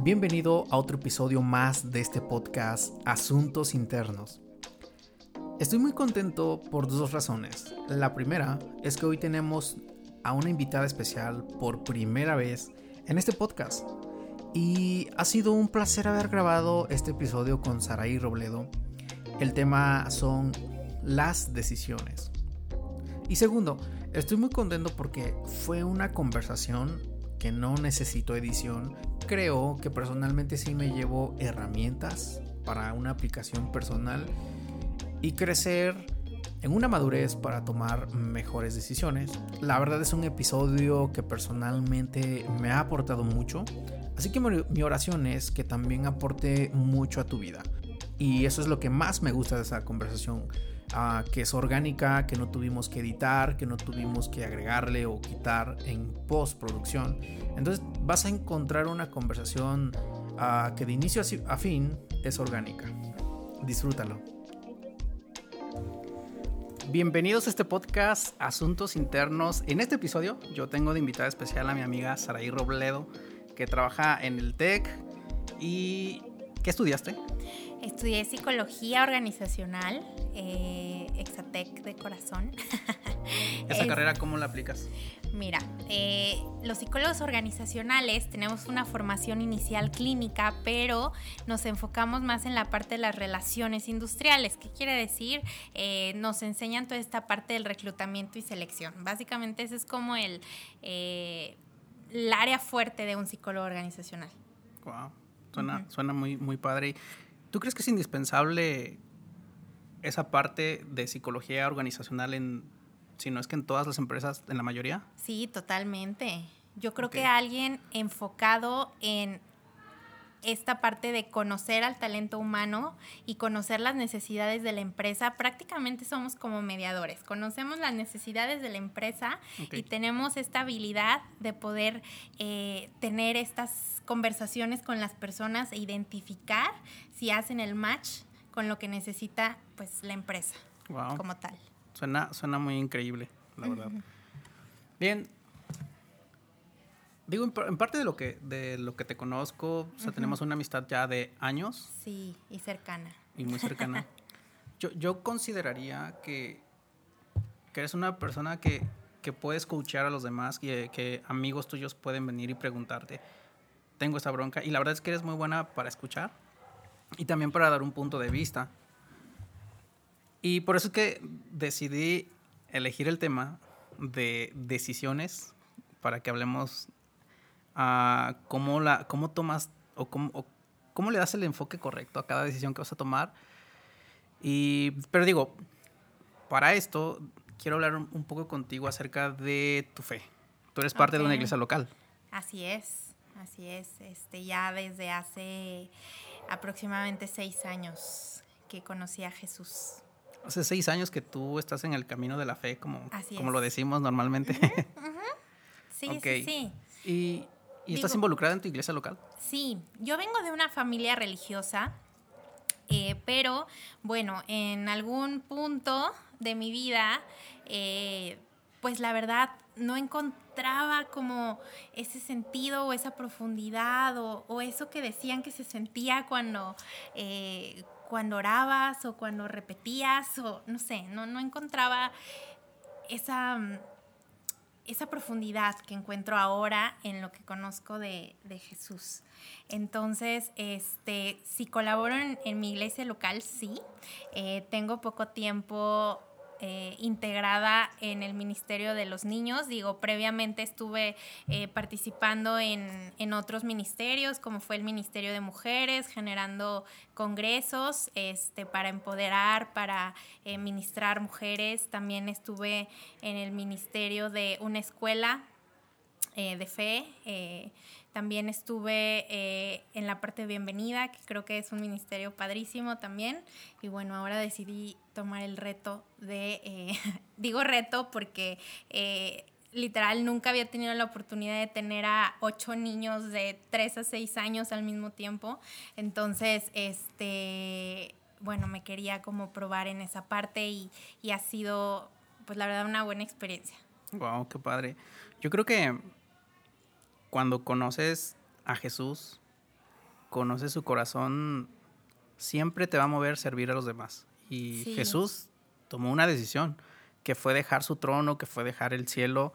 Bienvenido a otro episodio más de este podcast Asuntos Internos. Estoy muy contento por dos razones. La primera es que hoy tenemos a una invitada especial por primera vez en este podcast. Y ha sido un placer haber grabado este episodio con Saraí Robledo. El tema son las decisiones. Y segundo, estoy muy contento porque fue una conversación que no necesito edición. Creo que personalmente sí me llevo herramientas para una aplicación personal y crecer en una madurez para tomar mejores decisiones. La verdad es un episodio que personalmente me ha aportado mucho, así que mi oración es que también aporte mucho a tu vida. Y eso es lo que más me gusta de esa conversación, uh, que es orgánica, que no tuvimos que editar, que no tuvimos que agregarle o quitar en postproducción. Entonces vas a encontrar una conversación uh, que de inicio a fin es orgánica. Disfrútalo. Bienvenidos a este podcast Asuntos Internos. En este episodio yo tengo de invitada especial a mi amiga Saraí Robledo, que trabaja en el TEC. ¿Y qué estudiaste? Estudié psicología organizacional, eh, Exatec de corazón. ¿Esa carrera cómo la aplicas? Mira, eh, los psicólogos organizacionales tenemos una formación inicial clínica, pero nos enfocamos más en la parte de las relaciones industriales. ¿Qué quiere decir? Eh, nos enseñan toda esta parte del reclutamiento y selección. Básicamente ese es como el, eh, el área fuerte de un psicólogo organizacional. Wow, suena, suena muy, muy padre. ¿Tú crees que es indispensable esa parte de psicología organizacional en, si no es que en todas las empresas, en la mayoría? Sí, totalmente. Yo creo okay. que alguien enfocado en esta parte de conocer al talento humano y conocer las necesidades de la empresa, prácticamente somos como mediadores. Conocemos las necesidades de la empresa okay. y tenemos esta habilidad de poder eh, tener estas conversaciones con las personas e identificar si hacen el match con lo que necesita pues la empresa wow. como tal. Suena, suena muy increíble, la uh -huh. verdad. Bien, Digo, en, parte de lo que de lo que te conozco, o sea, uh -huh. tenemos una amistad ya de años. Sí, y cercana. Y muy cercana. yo, yo consideraría que, que eres una persona que, que puedes escuchar a los demás, que, que amigos tuyos pueden venir y preguntarte, tengo esta bronca, y la verdad es que eres muy buena para escuchar y también para dar un punto de vista. Y por eso es que decidí elegir el tema de decisiones para que hablemos a cómo, la, cómo tomas o cómo, o cómo le das el enfoque correcto a cada decisión que vas a tomar. Y, pero digo, para esto quiero hablar un poco contigo acerca de tu fe. Tú eres parte okay. de una iglesia local. Así es, así es. Este, ya desde hace aproximadamente seis años que conocí a Jesús. Hace seis años que tú estás en el camino de la fe, como, así como es. lo decimos normalmente. Uh -huh, uh -huh. Sí, okay. sí, sí. Y ¿Y estás Digo, involucrada en tu iglesia local? Sí, yo vengo de una familia religiosa, eh, pero bueno, en algún punto de mi vida, eh, pues la verdad no encontraba como ese sentido o esa profundidad o, o eso que decían que se sentía cuando, eh, cuando orabas o cuando repetías o no sé, no, no encontraba esa esa profundidad que encuentro ahora en lo que conozco de, de Jesús. Entonces, este, si colaboro en, mi iglesia local, sí. Eh, tengo poco tiempo eh, integrada en el Ministerio de los Niños. Digo, previamente estuve eh, participando en, en, otros ministerios, como fue el Ministerio de Mujeres, generando congresos este, para empoderar, para eh, ministrar mujeres. También estuve en el Ministerio de una escuela de fe. Eh, también estuve eh, en la parte bienvenida, que creo que es un ministerio padrísimo también. Y bueno, ahora decidí tomar el reto de, digo reto porque literal nunca había tenido la oportunidad de tener a ocho niños de tres a seis años al mismo tiempo. Entonces, este, bueno, me quería como probar en esa parte y, y ha sido, pues la verdad, una buena experiencia. Wow, qué padre. Yo creo que cuando conoces a Jesús, conoces su corazón, siempre te va a mover servir a los demás. Y Jesús tomó una decisión, que fue dejar su trono, que fue dejar el cielo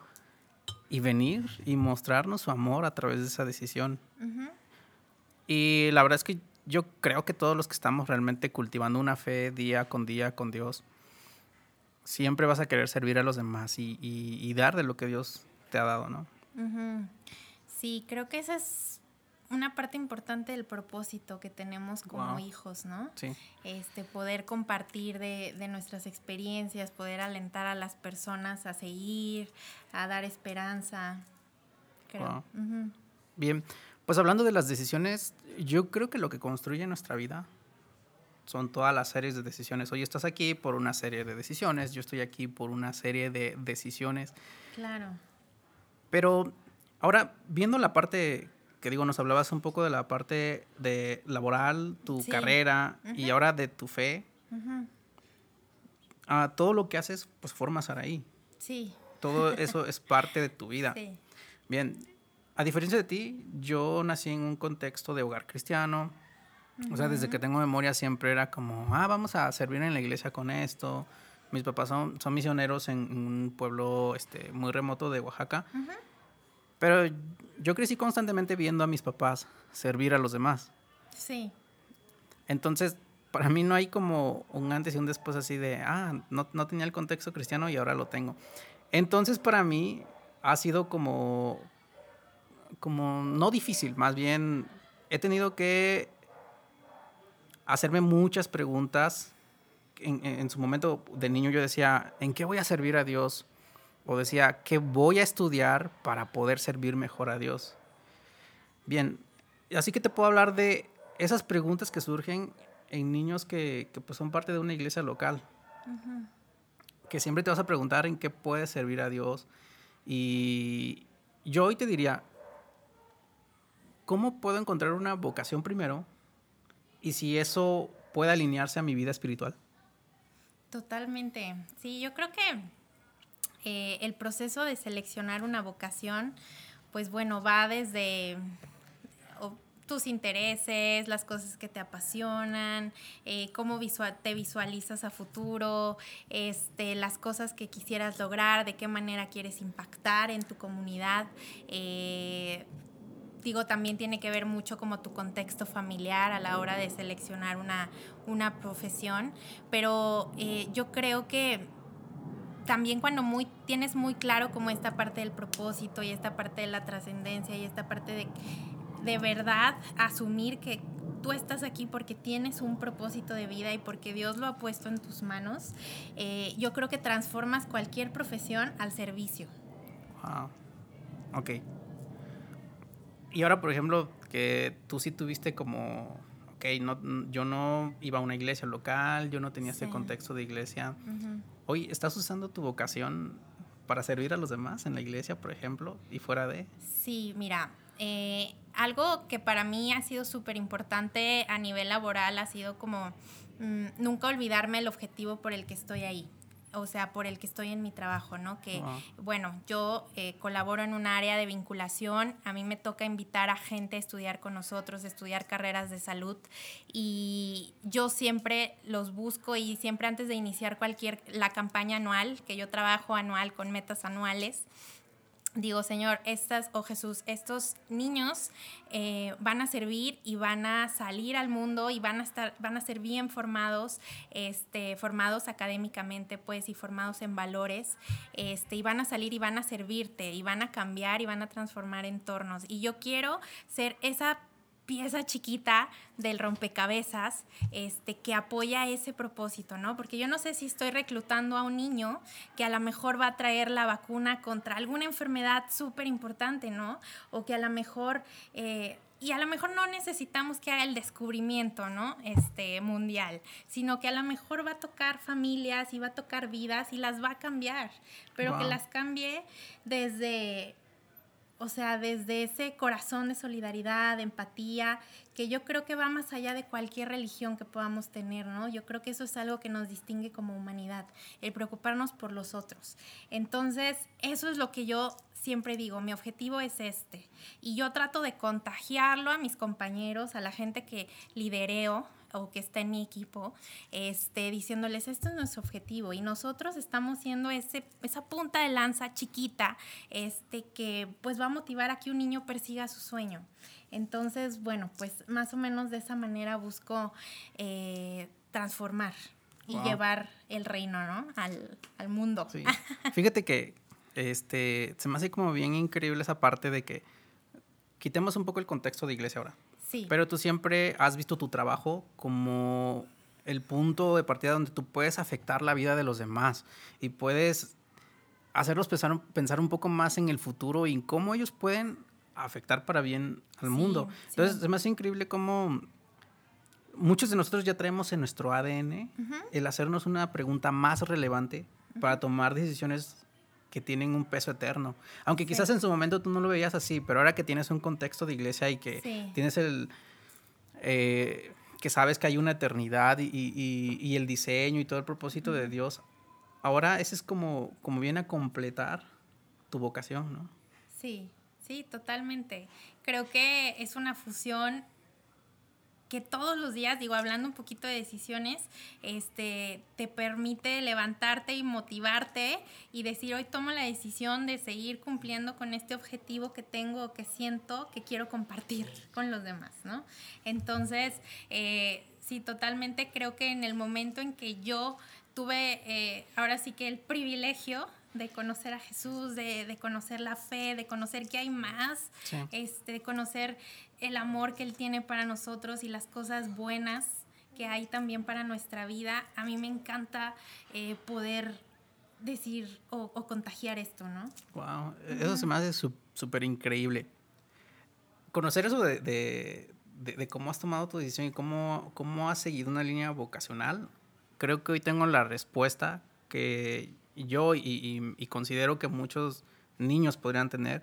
y venir y mostrarnos su amor a través de esa decisión. Y la verdad es que yo creo que todos los que estamos realmente cultivando una fe día con día con Dios, siempre vas a querer servir a los demás y, dar de lo que Dios te ha dado, ¿no? Sí, creo que esa es una parte importante del propósito que tenemos como hijos, ¿no? Sí. Este, poder compartir de, nuestras experiencias, poder alentar a las personas a seguir, a dar esperanza. Creo. Bien, pues hablando de las decisiones, yo creo que lo que construye nuestra vida son todas las series de decisiones. Hoy estás aquí por una serie de decisiones, yo estoy aquí por una serie de decisiones. Claro. Pero ahora, viendo la parte que digo, nos hablabas un poco de la parte de laboral, tu carrera y ahora de tu fe. Ah, todo lo que haces, pues formas ahí. Sí. Todo eso es parte de tu vida. Sí. Bien, a diferencia de ti, yo nací en un contexto de hogar cristiano. O sea, desde que tengo memoria siempre era como, ah, vamos a servir en la iglesia con esto. Mis papás son, son misioneros en, un pueblo este, muy remoto de Oaxaca. Pero yo crecí constantemente viendo a mis papás servir a los demás. Sí. Entonces, para mí no hay como un antes y un después así de, ah, no, no tenía el contexto cristiano y ahora lo tengo. Entonces, para mí ha sido como, como no difícil, más bien he tenido que hacerme muchas preguntas. En, su momento de niño yo decía, ¿en qué voy a servir a Dios? O decía, ¿qué voy a estudiar para poder servir mejor a Dios? Bien, así que te puedo hablar de esas preguntas que surgen en niños que, pues son parte de una iglesia local. Que siempre te vas a preguntar en qué puedes servir a Dios. Y yo hoy te diría, ¿cómo puedo encontrar una vocación primero? Y si eso puede alinearse a mi vida espiritual. Totalmente. Sí, yo creo que eh, el proceso de seleccionar una vocación, pues bueno, va desde tus intereses, las cosas que te apasionan, eh, cómo te visualizas a futuro, este, las cosas que quisieras lograr, de qué manera quieres impactar en tu comunidad. Eh, digo, también tiene que ver mucho como tu contexto familiar a la hora de seleccionar una, una profesión, pero yo creo que también cuando muy, tienes muy claro como esta parte del propósito y esta parte de la trascendencia y esta parte de de verdad asumir que tú estás aquí porque tienes un propósito de vida y porque Dios lo ha puesto en tus manos, eh, yo creo que transformas cualquier profesión al servicio. Wow. Ok. Y ahora, por ejemplo, que tú sí tuviste como, ok, no, yo no iba a una iglesia local, yo no tenía ese contexto de iglesia. Hoy, ¿estás usando tu vocación para servir a los demás en la iglesia, por ejemplo, y fuera de? Sí, mira, eh, algo que para mí ha sido súper importante a nivel laboral ha sido como mm, nunca olvidarme el objetivo por el que estoy ahí o sea, por el que estoy en mi trabajo, ¿no? Que, bueno, yo eh, colaboro en un área de vinculación, a mí me toca invitar a gente a estudiar con nosotros, estudiar carreras de salud, y yo siempre los busco y siempre antes de iniciar cualquier, la campaña anual, que yo trabajo anual con metas anuales, digo, Señor, estas, oh Jesús, estos niños eh, van a servir y van a salir al mundo y van a estar, van a ser bien formados, este, formados académicamente, pues, y formados en valores, este, y van a salir y van a servirte, y van a cambiar y van a transformar entornos. Y yo quiero ser esa pieza chiquita del rompecabezas este, que apoya ese propósito, ¿no? Porque yo no sé si estoy reclutando a un niño que a lo mejor va a traer la vacuna contra alguna enfermedad súper importante, ¿no? O que a lo mejor... Eh, y a lo mejor no necesitamos que haga el descubrimiento, ¿no? Este, mundial, sino que a lo mejor va a tocar familias y va a tocar vidas y las va a cambiar, pero que las cambie desde o sea, desde ese corazón de solidaridad, de empatía, que yo creo que va más allá de cualquier religión que podamos tener, ¿no? Yo creo que eso es algo que nos distingue como humanidad, el preocuparnos por los otros. Entonces, eso es lo que yo siempre digo, mi objetivo es este. Y yo trato de contagiarlo a mis compañeros, a la gente que lidereo o que está en mi equipo, este, diciéndoles, esto es nuestro objetivo y nosotros estamos siendo ese, esa punta de lanza chiquita este, que pues va a motivar a que un niño persiga su sueño. Entonces, bueno, pues más o menos de esa manera busco eh, transformar y llevar el reino, ¿no? Al, al mundo. Sí. Fíjate que este, se me hace como bien increíble esa parte de que quitemos un poco el contexto de iglesia ahora. Sí. Pero tú siempre has visto tu trabajo como el punto de partida donde tú puedes afectar la vida de los demás y puedes hacerlos pensar, pensar un poco más en el futuro y en cómo ellos pueden afectar para bien al mundo. Entonces, se me hace increíble cómo muchos de nosotros ya traemos en nuestro ADN el hacernos una pregunta más relevante para tomar decisiones que tienen un peso eterno. Aunque quizás en su momento tú no lo veías así, pero ahora que tienes un contexto de iglesia y que tienes el... Eh, que sabes que hay una eternidad y, el diseño y todo el propósito de Dios, ahora ese es como, como viene a completar tu vocación, ¿no? Sí, sí, totalmente. Creo que es una fusión que todos los días, digo, hablando un poquito de decisiones, este, te permite levantarte y motivarte y decir, hoy tomo la decisión de seguir cumpliendo con este objetivo que tengo, que siento, que quiero compartir con los demás, ¿no? Entonces, eh, sí, totalmente creo que en el momento en que yo tuve, eh, ahora sí que el privilegio de conocer a Jesús, de, conocer la fe, de conocer que hay más, este, de conocer el amor que Él tiene para nosotros y las cosas buenas que hay también para nuestra vida. A mí me encanta eh, poder decir o, contagiar esto, ¿no? Wow, eso se me hace súper increíble. Conocer eso de, cómo has tomado tu decisión y cómo, cómo has seguido una línea vocacional, creo que hoy tengo la respuesta que yo y, considero que muchos niños podrían tener,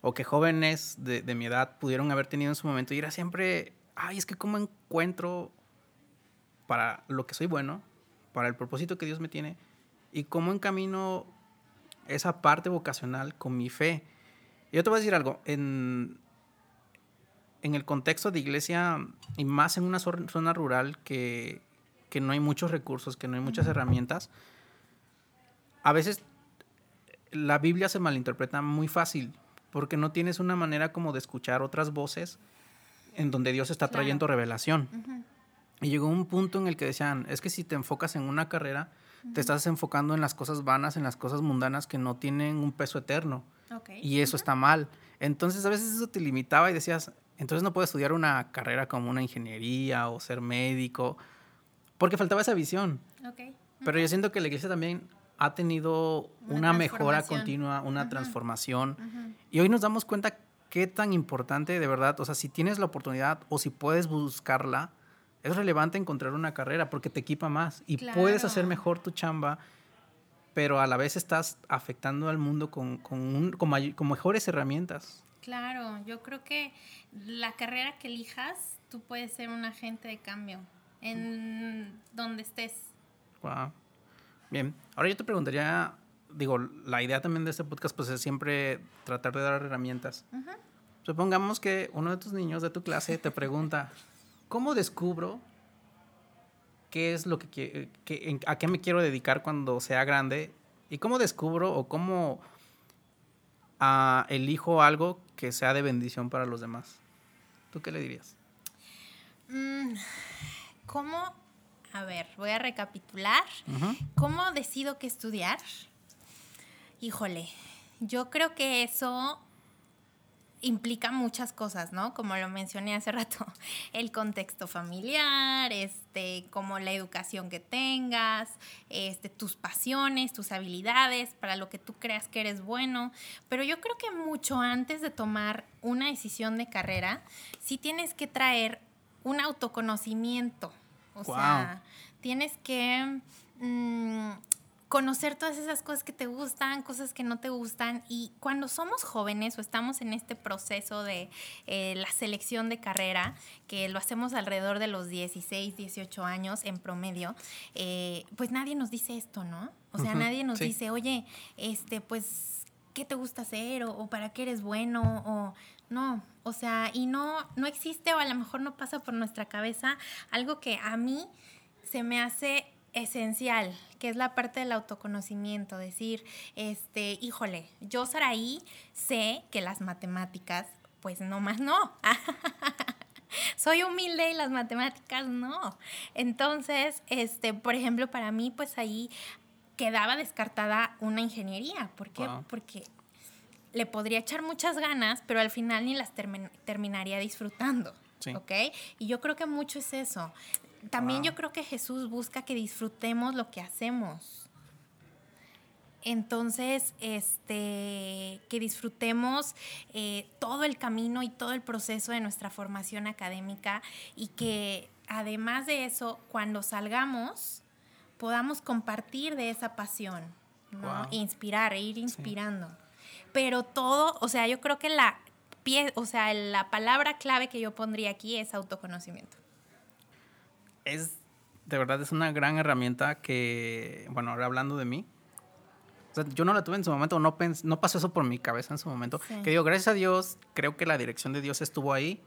o que jóvenes de, mi edad pudieron haber tenido en su momento, y era siempre, ay, es que cómo encuentro para lo que soy bueno, para el propósito que Dios me tiene, y cómo encamino esa parte vocacional con mi fe. Yo te voy a decir algo, en, en el contexto de iglesia, y más en una zona rural que, que no hay muchos recursos, que no hay muchas herramientas, a veces la Biblia se malinterpreta muy fácil porque no tienes una manera como de escuchar otras voces en donde Dios está trayendo revelación. Y llegó un punto en el que decían, es que si te enfocas en una carrera, te estás enfocando en las cosas vanas, en las cosas mundanas que no tienen un peso eterno. Y eso está mal. Entonces a veces eso te limitaba y decías, entonces no puedo estudiar una carrera como una ingeniería o ser médico, porque faltaba esa visión. Pero yo siento que la iglesia también ha tenido una, mejora continua, una transformación. Y hoy nos damos cuenta qué tan importante de verdad, o sea, si tienes la oportunidad o si puedes buscarla, es relevante encontrar una carrera porque te equipa más y puedes hacer mejor tu chamba, pero a la vez estás afectando al mundo con, con, con, con mejores herramientas. Claro, yo creo que la carrera que elijas, tú puedes ser un agente de cambio en donde estés. Wow. Bien, ahora yo te preguntaría, digo, la idea también de este podcast pues es siempre tratar de dar herramientas. Supongamos que uno de tus niños de tu clase te pregunta, ¿cómo descubro qué es lo que, que a qué me quiero dedicar cuando sea grande? ¿Y cómo descubro o cómo uh, elijo algo que sea de bendición para los demás? ¿Tú qué le dirías? Mm, ¿Cómo a ver, voy a recapitular. ¿Cómo decido qué estudiar? Híjole, yo creo que eso implica muchas cosas, ¿no? Como lo mencioné hace rato, el contexto familiar, este, como la educación que tengas, este, tus pasiones, tus habilidades, para lo que tú creas que eres bueno. Pero yo creo que mucho antes de tomar una decisión de carrera, sí tienes que traer un autoconocimiento, o sea, tienes que mm, conocer todas esas cosas que te gustan, cosas que no te gustan. Y cuando somos jóvenes o estamos en este proceso de eh, la selección de carrera, que lo hacemos alrededor de los 16, 18 años en promedio, eh, pues nadie nos dice esto, ¿no? O sea, nadie nos dice, oye, este, pues qué te gusta hacer o, para qué eres bueno o no, o sea, y no, no existe o a lo mejor no pasa por nuestra cabeza algo que a mí se me hace esencial, que es la parte del autoconocimiento, decir, este, híjole, yo Saraí sé que las matemáticas, pues no más no. Soy humilde y las matemáticas no. Entonces, este, por ejemplo, para mí, pues ahí quedaba descartada una ingeniería. ¿Por qué? Porque le podría echar muchas ganas, pero al final ni las terminaría disfrutando. ¿Ok? Y yo creo que mucho es eso. También yo creo que Jesús busca que disfrutemos lo que hacemos. Entonces, este, que disfrutemos eh, todo el camino y todo el proceso de nuestra formación académica y que además de eso, cuando salgamos, podamos compartir de esa pasión, ¿no? Inspirar, e ir inspirando. Pero todo, o sea, yo creo que la pie, o sea, la palabra clave que yo pondría aquí es autoconocimiento es, de verdad, es una gran herramienta que, bueno, ahora hablando de mí, yo no la tuve en su momento, no, no pasó eso por mi cabeza en su momento. Que digo, gracias a Dios, creo que la dirección de Dios estuvo ahí.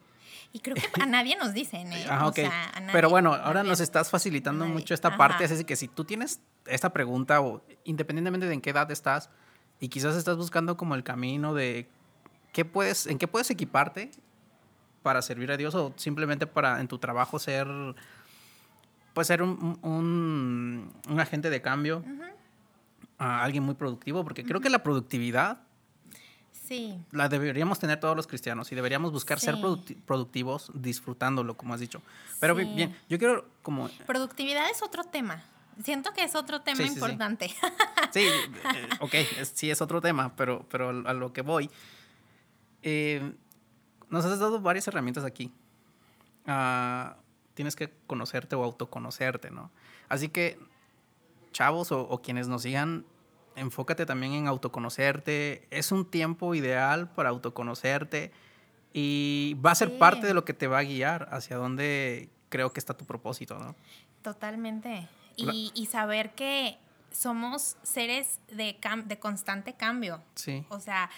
Y creo que a nadie nos dicen, ¿eh? o sea, Pero bueno, ahora nos estás facilitando mucho esta parte, así que si tú tienes esta pregunta, o independientemente de en qué edad estás, y quizás estás buscando como el camino de qué puedes, en qué puedes equiparte para servir a Dios o simplemente para en tu trabajo ser puede ser un, un, agente de cambio, a alguien muy productivo, porque creo que la productividad sí. la deberíamos tener todos los cristianos y deberíamos buscar ser productivos disfrutándolo, como has dicho. Pero bien, yo quiero como... Productividad es otro tema. Siento que es otro tema importante. Sí, eh, ok, sí es otro tema, pero, pero a lo que voy, eh, nos has dado varias herramientas aquí. Uh, tienes que conocerte o autoconocerte, ¿no? Así que, chavos o, quienes nos sigan, enfócate también en autoconocerte. Es un tiempo ideal para autoconocerte y va a ser parte de lo que te va a guiar hacia dónde creo que está tu propósito, ¿no? Totalmente. Y, saber que somos seres de, de constante cambio. Sí. O sea,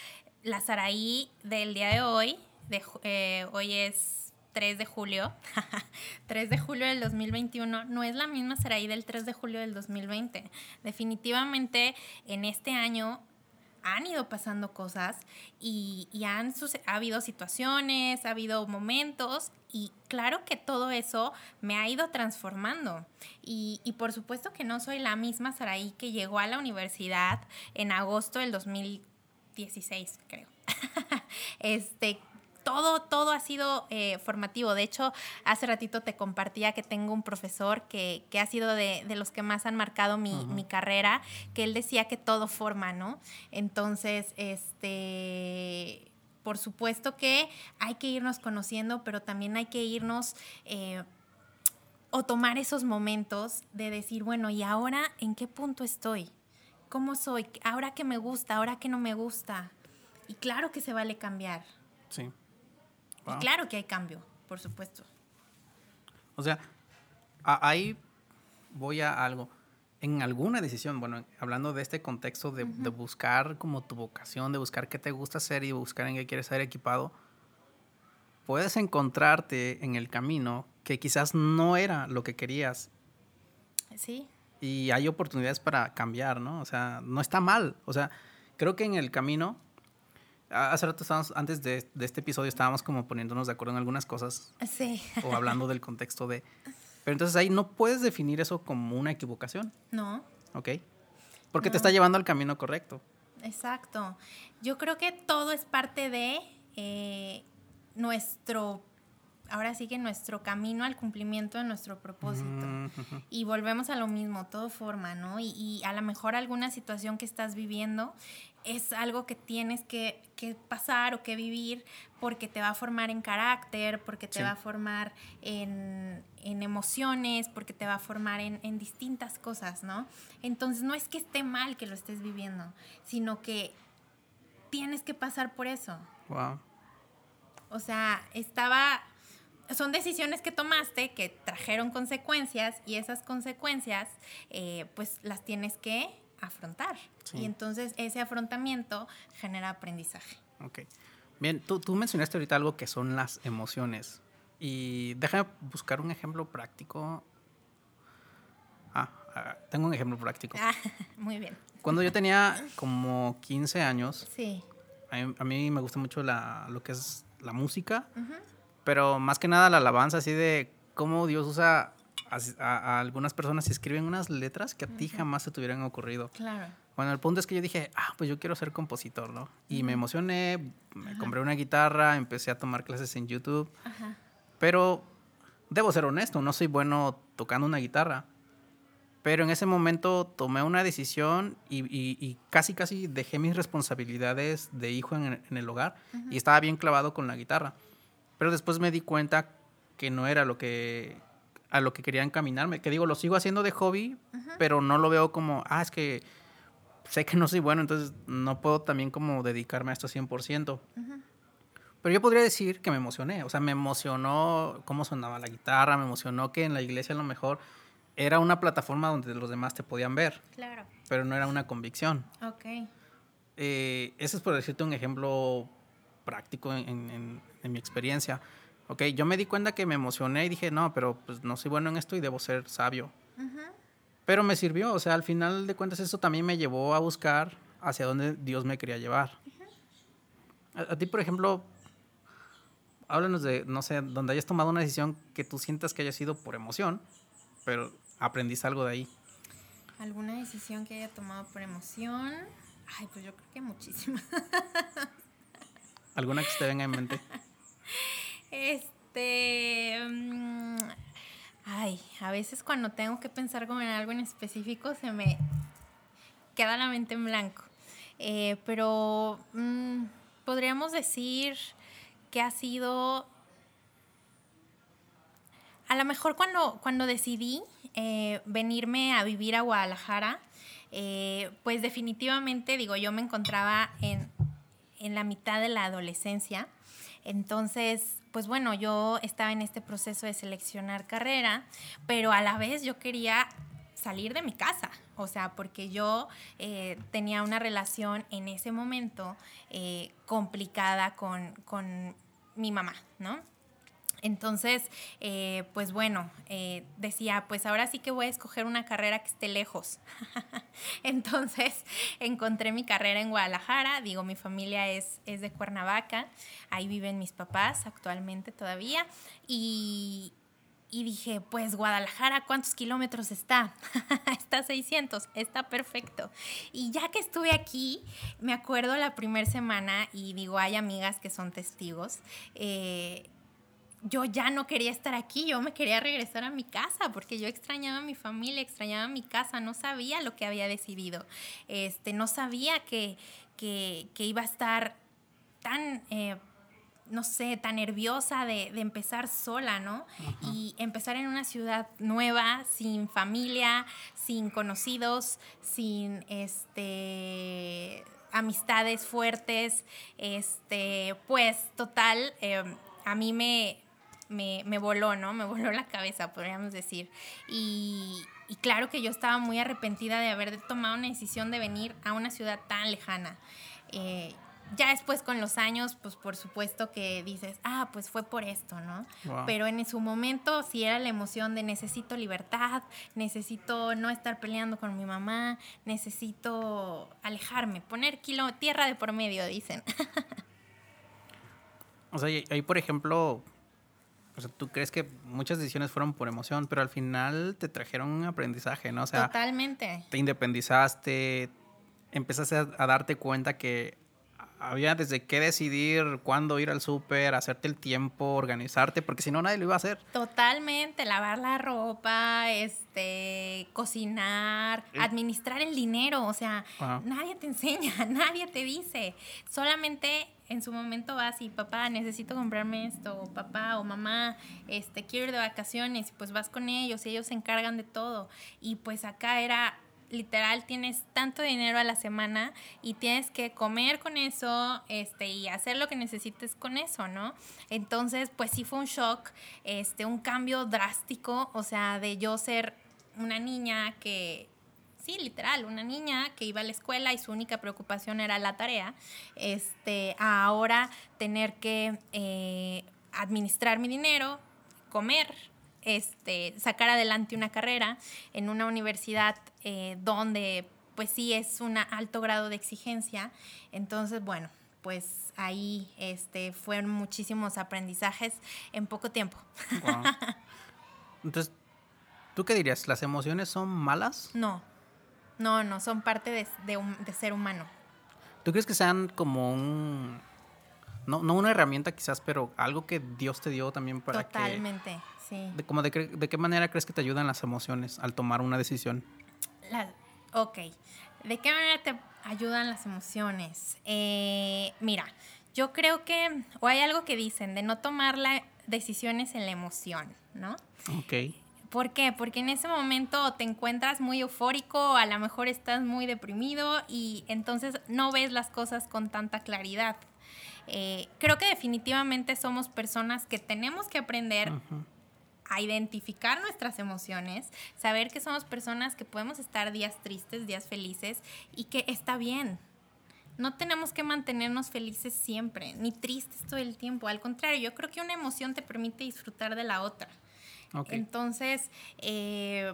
la Saraí del día de hoy, de, eh, hoy es 3 de julio, 3 de julio del 2021, no es la misma Saraí del 3 de julio del 2020. Definitivamente en este año han ido pasando cosas y, han ha habido situaciones, ha habido momentos y claro que todo eso me ha ido transformando. Y, y por supuesto que no soy la misma Saraí que llegó a la universidad en agosto del 2016, creo. este, todo, todo ha sido eh, formativo. De hecho, hace ratito te compartía que tengo un profesor que, ha sido de, los que más han marcado mi, carrera, que él decía que todo forma, ¿no? Entonces, este por supuesto que hay que irnos conociendo, pero también hay que irnos eh, o tomar esos momentos de decir, bueno, ¿y ahora en qué punto estoy? ¿Cómo soy? ¿Ahora que me gusta? ¿Ahora que no me gusta? Y claro que se vale cambiar. Sí. Y claro que hay cambio, por supuesto. O sea, ahí voy a algo. En alguna decisión, bueno, hablando de este contexto de, buscar como tu vocación, de buscar qué te gusta hacer y buscar en qué quieres ser equipado, puedes encontrarte en el camino que quizás no era lo que querías. Sí. Y hay oportunidades para cambiar, ¿no? O sea, no está mal. O sea, creo que en el camino Hace rato estábamos, antes de, este episodio estábamos como poniéndonos de acuerdo en algunas cosas. Sí. O hablando del contexto de... Pero entonces ahí no puedes definir eso como una equivocación. No. ¿Ok? Porque te está llevando al camino correcto. Exacto. Yo creo que todo es parte de eh, nuestro ahora sí que nuestro camino al cumplimiento de nuestro propósito. Mm, y volvemos a lo mismo, todo forma, ¿no? Y, a lo mejor alguna situación que estás viviendo es algo que tienes que, pasar o que vivir porque te va a formar en carácter, porque te va a formar en, emociones, porque te va a formar en, en, distintas cosas, ¿no? Entonces no es que esté mal que lo estés viviendo, sino que tienes que pasar por eso. Wow. O sea, estaba son decisiones que tomaste que trajeron consecuencias y esas consecuencias eh, pues las tienes que afrontar. Y entonces ese afrontamiento genera aprendizaje. Ok. Bien, tú, tú mencionaste ahorita algo que son las emociones. Y déjame buscar un ejemplo práctico. Ah, ah tengo un ejemplo práctico. Ah, muy bien. Cuando yo tenía como 15 años, sí. a, mí, me gusta mucho la, lo que es la música, pero más que nada la alabanza, así de cómo Dios usa a, algunas personas y escriben unas letras que a ti jamás se te hubieran ocurrido. Claro. Bueno, el punto es que yo dije, ah, pues yo quiero ser compositor, ¿no? Y me emocioné, me compré una guitarra, empecé a tomar clases en YouTube. Ajá. Pero debo ser honesto, no soy bueno tocando una guitarra. Pero en ese momento tomé una decisión y, casi, casi dejé mis responsabilidades de hijo en, el hogar y estaba bien clavado con la guitarra. Pero después me di cuenta que no era lo que a lo que quería encaminarme. Que digo, lo sigo haciendo de hobby, pero no lo veo como, ah, es que sé que no soy bueno, entonces no puedo también como dedicarme a esto 100%. Pero yo podría decir que me emocioné, o sea, me emocionó cómo sonaba la guitarra, me emocionó que en la iglesia a lo mejor era una plataforma donde los demás te podían ver. Claro. Pero no era una convicción. Ok. Eh, ese es por decirte un ejemplo práctico en, mi experiencia. Ok, yo me di cuenta que me emocioné y dije, no, pero pues no soy bueno en esto y debo ser sabio. Pero me sirvió, o sea, al final de cuentas eso también me llevó a buscar hacia dónde Dios me quería llevar. a, ti, por ejemplo, háblanos de, no sé, donde hayas tomado una decisión que tú sientas que haya sido por emoción, pero aprendiste algo de ahí. ¿Alguna decisión que haya tomado por emoción? Ay, pues yo creo que muchísimas. ¿Alguna que te venga en mente? Este... Mm, Ay, a veces cuando tengo que pensar como en algo en específico se me queda la mente en blanco. Eh, pero mm, podríamos decir que ha sido... A lo mejor cuando, cuando decidí eh, venirme a vivir a Guadalajara, eh, pues definitivamente, digo, yo me encontraba en, en la mitad de la adolescencia. Entonces, pues bueno, yo estaba en este proceso de seleccionar carrera, pero a la vez yo quería salir de mi casa, o sea, porque yo eh, tenía una relación en ese momento eh, complicada con, con mi mamá, ¿no? Entonces, eh, pues bueno, eh, decía, pues ahora sí que voy a escoger una carrera que esté lejos. Entonces, encontré mi carrera en Guadalajara, digo, mi familia es, es de Cuernavaca, ahí viven mis papás actualmente todavía, y, y dije, pues Guadalajara, ¿cuántos kilómetros está? está a 600, está perfecto. Y ya que estuve aquí, me acuerdo la primera semana y digo, hay amigas que son testigos. Eh, yo ya no quería estar aquí, yo me quería regresar a mi casa porque yo extrañaba a mi familia, extrañaba a mi casa, no sabía lo que había decidido, este, no sabía que, que, iba a estar tan, eh, no sé, tan nerviosa de, empezar sola, ¿no? Y empezar en una ciudad nueva, sin familia, sin conocidos, sin, este amistades fuertes, este, pues total, em, a mí me, me, me voló, ¿no? Me voló la cabeza, podríamos decir. Y, y claro que yo estaba muy arrepentida de haber tomado una decisión de venir a una ciudad tan lejana. Eh, ya después con los años, pues por supuesto que dices, ah, pues fue por esto, ¿no? Pero en su momento sí era la emoción de necesito libertad, necesito no estar peleando con mi mamá, necesito alejarme, poner kilo, tierra de por medio, dicen. o sea, ahí por ejemplo, o sea, tú crees que muchas decisiones fueron por emoción, pero al final te trajeron un aprendizaje, ¿no? O sea, totalmente. Te independizaste, empezaste a, darte cuenta que había desde qué decidir cuándo ir al súper, hacerte el tiempo, organizarte, porque si no nadie lo iba a hacer. Totalmente, lavar la ropa, este, cocinar, administrar el dinero, o sea, nadie te enseña, nadie te dice, solamente en su momento vas y papá, necesito comprarme esto, o papá o mamá, este, quiero ir de vacaciones, pues vas con ellos ellos se encargan de todo. Y pues acá era literal tienes tanto dinero a la semana y tienes que comer con eso este, y hacer lo que necesites con eso, ¿no? Entonces, pues sí fue un shock, este, un cambio drástico, o sea, de yo ser una niña que literal, una niña que iba a la escuela y su única preocupación era la tarea, este, a ahora tener que eh, administrar mi dinero, comer, este, sacar adelante una carrera en una universidad eh, donde pues sí es un alto grado de exigencia. Entonces, bueno, pues ahí este, fueron muchísimos aprendizajes en poco tiempo. Entonces, ¿tú qué dirías? ¿Las emociones son malas? No, no, no, son parte de, de, ser humano. ¿Tú crees que sean como un... No, no, una herramienta quizás, pero algo que Dios te dio también para que... Totalmente, sí. De, como de, de, qué manera crees que te ayudan las emociones al tomar una decisión? ok. ¿De qué manera te ayudan las emociones? Eh, mira, yo creo que, o hay algo que dicen, de no tomar la, decisiones en la emoción, ¿no? Ok. ¿Por qué? Porque en ese momento te encuentras muy eufórico, a lo mejor estás muy deprimido y entonces no ves las cosas con tanta claridad. Eh, creo que definitivamente somos personas que tenemos que aprender a identificar nuestras emociones, saber que somos personas que podemos estar días tristes, días felices y que está bien. No tenemos que mantenernos felices siempre, ni tristes todo el tiempo. Al contrario, yo creo que una emoción te permite disfrutar de la otra. Entonces, eh,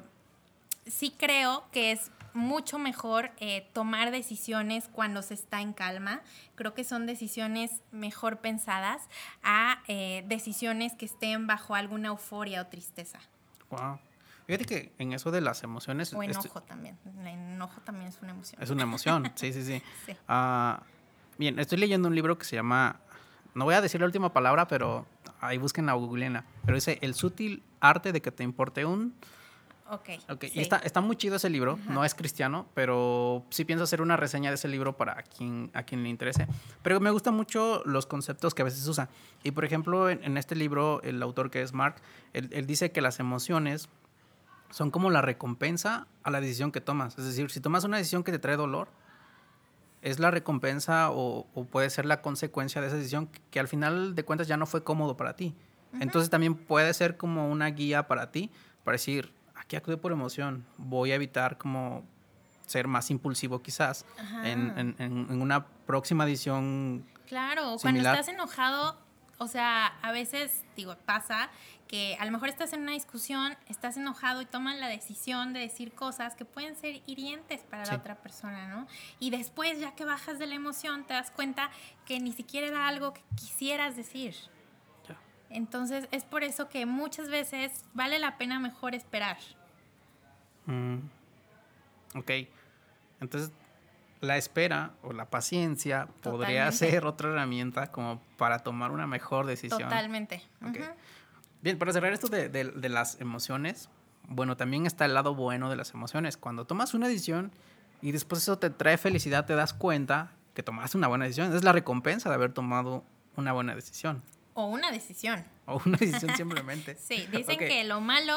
sí creo que es mucho mejor eh, tomar decisiones cuando se está en calma. Creo que son decisiones mejor pensadas a eh, decisiones que estén bajo alguna euforia o tristeza. Wow. Fíjate que en eso de las emociones... O enojo también. El enojo también es una emoción. Es una emoción, sí, sí, sí. Ah, bien, estoy leyendo un libro que se llama... No voy a decir la última palabra, pero ahí busquen la googlena. Pero dice El sutil arte de que te importe un... Ok. okay. Y está, está muy chido ese libro, no es cristiano, pero sí pienso hacer una reseña de ese libro para quien, a quien le interese. Pero me gustan mucho los conceptos que a veces usa. Y por ejemplo, en, este libro, el autor que es Mark, él, dice que las emociones son como la recompensa a la decisión que tomas. Es decir, si tomas una decisión que te trae dolor, es la recompensa o, puede ser la consecuencia de esa decisión que, al final de cuentas ya no fue cómodo para ti. Entonces también puede ser como una guía para ti, para decir, aquí acude por emoción, voy a evitar como ser más impulsivo quizás en, una próxima edición. Claro, cuando estás enojado, o sea, a veces, digo, pasa que a lo mejor estás en una discusión, estás enojado y toman la decisión de decir cosas que pueden ser hirientes para la otra persona, ¿no? Y después, ya que bajas de la emoción, te das cuenta que ni siquiera era algo que quisieras decir. Entonces es por eso que muchas veces vale la pena mejor esperar. Mm. Ok. Entonces la espera o la paciencia podría ser otra herramienta como para tomar una mejor decisión. Totalmente. Bien, para cerrar esto de, de, las emociones, bueno, también está el lado bueno de las emociones. Cuando tomas una decisión y después eso te trae felicidad, te das cuenta que tomaste una buena decisión. Es la recompensa de haber tomado una buena decisión. O una decisión. O una decisión simplemente. sí, dicen que lo malo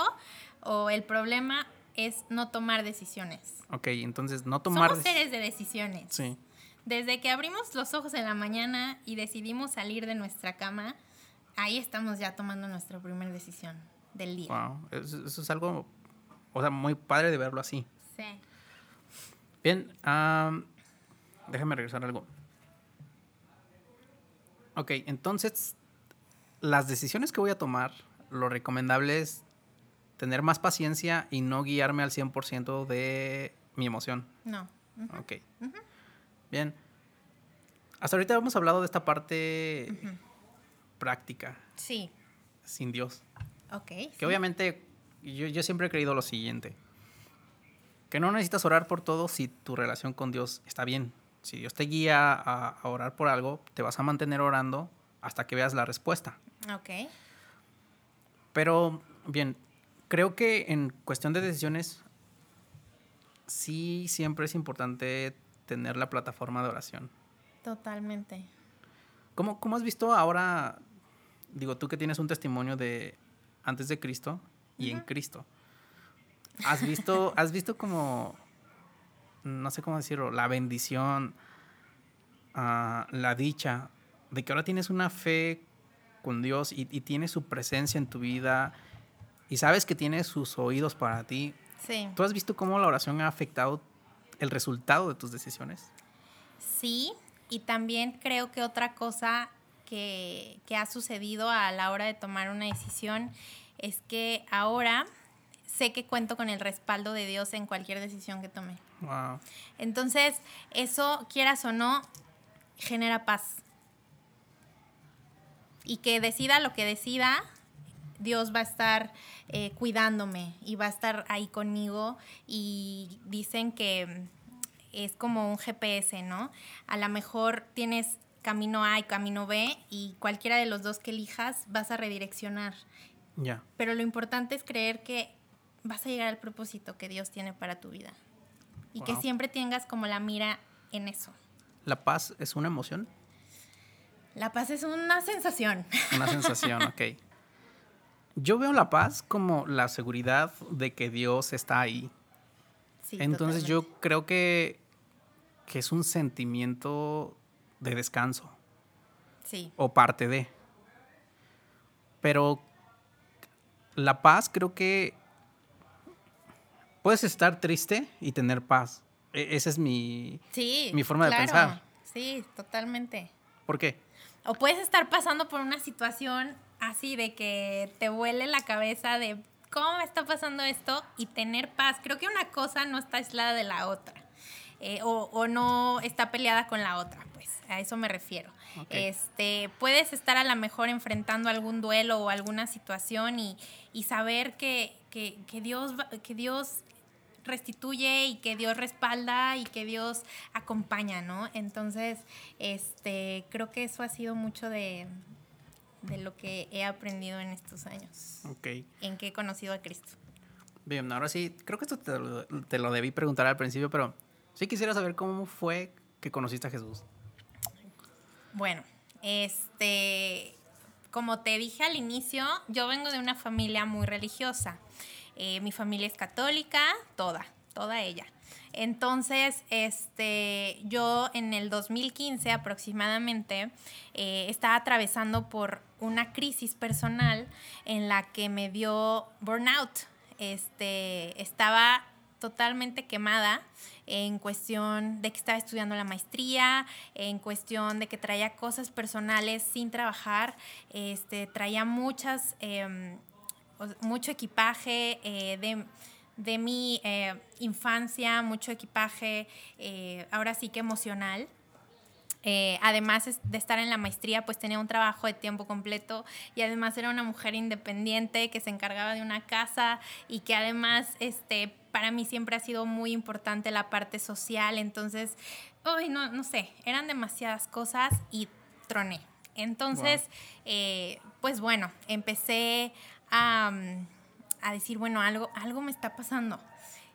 o el problema es no tomar decisiones. Ok, entonces no tomar... Somos seres de decisiones. Sí. Desde que abrimos los ojos en la mañana y decidimos salir de nuestra cama, ahí estamos ya tomando nuestra primera decisión del día. Wow, eso, es algo, o sea, muy padre de verlo así. Sí. Bien, déjame regresar algo. Ok, entonces las decisiones que voy a tomar, lo recomendable es tener más paciencia y no guiarme al 100% de mi emoción. No. Ok. Bien. Hasta ahorita hemos hablado de esta parte práctica. Sí. Sin Dios. Ok. Que obviamente yo, yo, siempre he creído lo siguiente. Que no necesitas orar por todo si tu relación con Dios está bien. Si Dios te guía a, a orar por algo, te vas a mantener orando hasta que veas la respuesta. Ok. Pero, bien, creo que en cuestión de decisiones, sí siempre es importante tener la plataforma de oración. Totalmente. ¿Cómo, cómo has visto ahora, digo, tú que tienes un testimonio de antes de Cristo y en Cristo? ¿Has visto, has visto como, no sé cómo decirlo, la bendición, ah, la dicha de que ahora tienes una fe con Dios y, y tienes su presencia en tu vida y sabes que tiene sus oídos para ti. Sí. ¿Tú has visto cómo la oración ha afectado el resultado de tus decisiones? Sí, y también creo que otra cosa que, que ha sucedido a la hora de tomar una decisión es que ahora sé que cuento con el respaldo de Dios en cualquier decisión que tome. Wow. Entonces, eso, quieras o no, genera paz. Y que decida lo que decida, Dios va a estar eh, cuidándome y va a estar ahí conmigo. Y dicen que es como un GPS, ¿no? A lo mejor tienes camino A y camino B y cualquiera de los dos que elijas vas a redireccionar. Ya. Pero lo importante es creer que vas a llegar al propósito que Dios tiene para tu vida. Y que siempre tengas como la mira en eso. ¿La paz es una emoción? La paz es una sensación. Una sensación, ok. Yo veo la paz como la seguridad de que Dios está ahí. Sí, Entonces yo creo que, que es un sentimiento de descanso Sí, o parte de. Pero la paz creo que puedes estar triste y tener paz. E- esa es mi... sí. mi forma de pensar. Sí, totalmente. ¿Por qué? O puedes estar pasando por una situación así de que te vuele la cabeza de cómo me está pasando esto y tener paz. Creo que una cosa no está aislada de la otra. Eh, o, o no está peleada con la otra, pues a eso me refiero. Este, puedes estar a lo mejor enfrentando algún duelo o alguna situación y, y saber que, que- que Dios, que Dios restituye y que Dios respalda y que Dios acompaña, ¿no? Entonces, este, creo que eso ha sido mucho de, de lo que he aprendido en estos años, Ok. en que he conocido a Cristo. Bien, ahora sí, creo que esto te lo, te lo debí preguntar al principio, pero sí quisiera saber cómo fue que conociste a Jesús. Bueno, este, como te dije al inicio, yo vengo de una familia muy religiosa. Eh, mi familia es católica, toda, toda ella. Entonces, este, yo en el 2015 aproximadamente eh, estaba atravesando por una crisis personal en la que me dio burnout. Este, estaba totalmente quemada en cuestión de que estaba estudiando la maestría, en cuestión de que traía cosas personales sin trabajar, este, traía muchas, o- mucho equipaje eh, de, de mi eh, infancia, mucho equipaje, eh, ahora sí que emocional. Eh, además de estar en la maestría, pues tenía un trabajo de tiempo completo y además era una mujer independiente que se encargaba de una casa y que además este, para mí siempre ha sido muy importante la parte social. Entonces, uy, no, no sé, eran demasiadas cosas y troné. Entonces, eh, pues bueno, empecé a, mm, a decir, bueno, algo, algo me está pasando.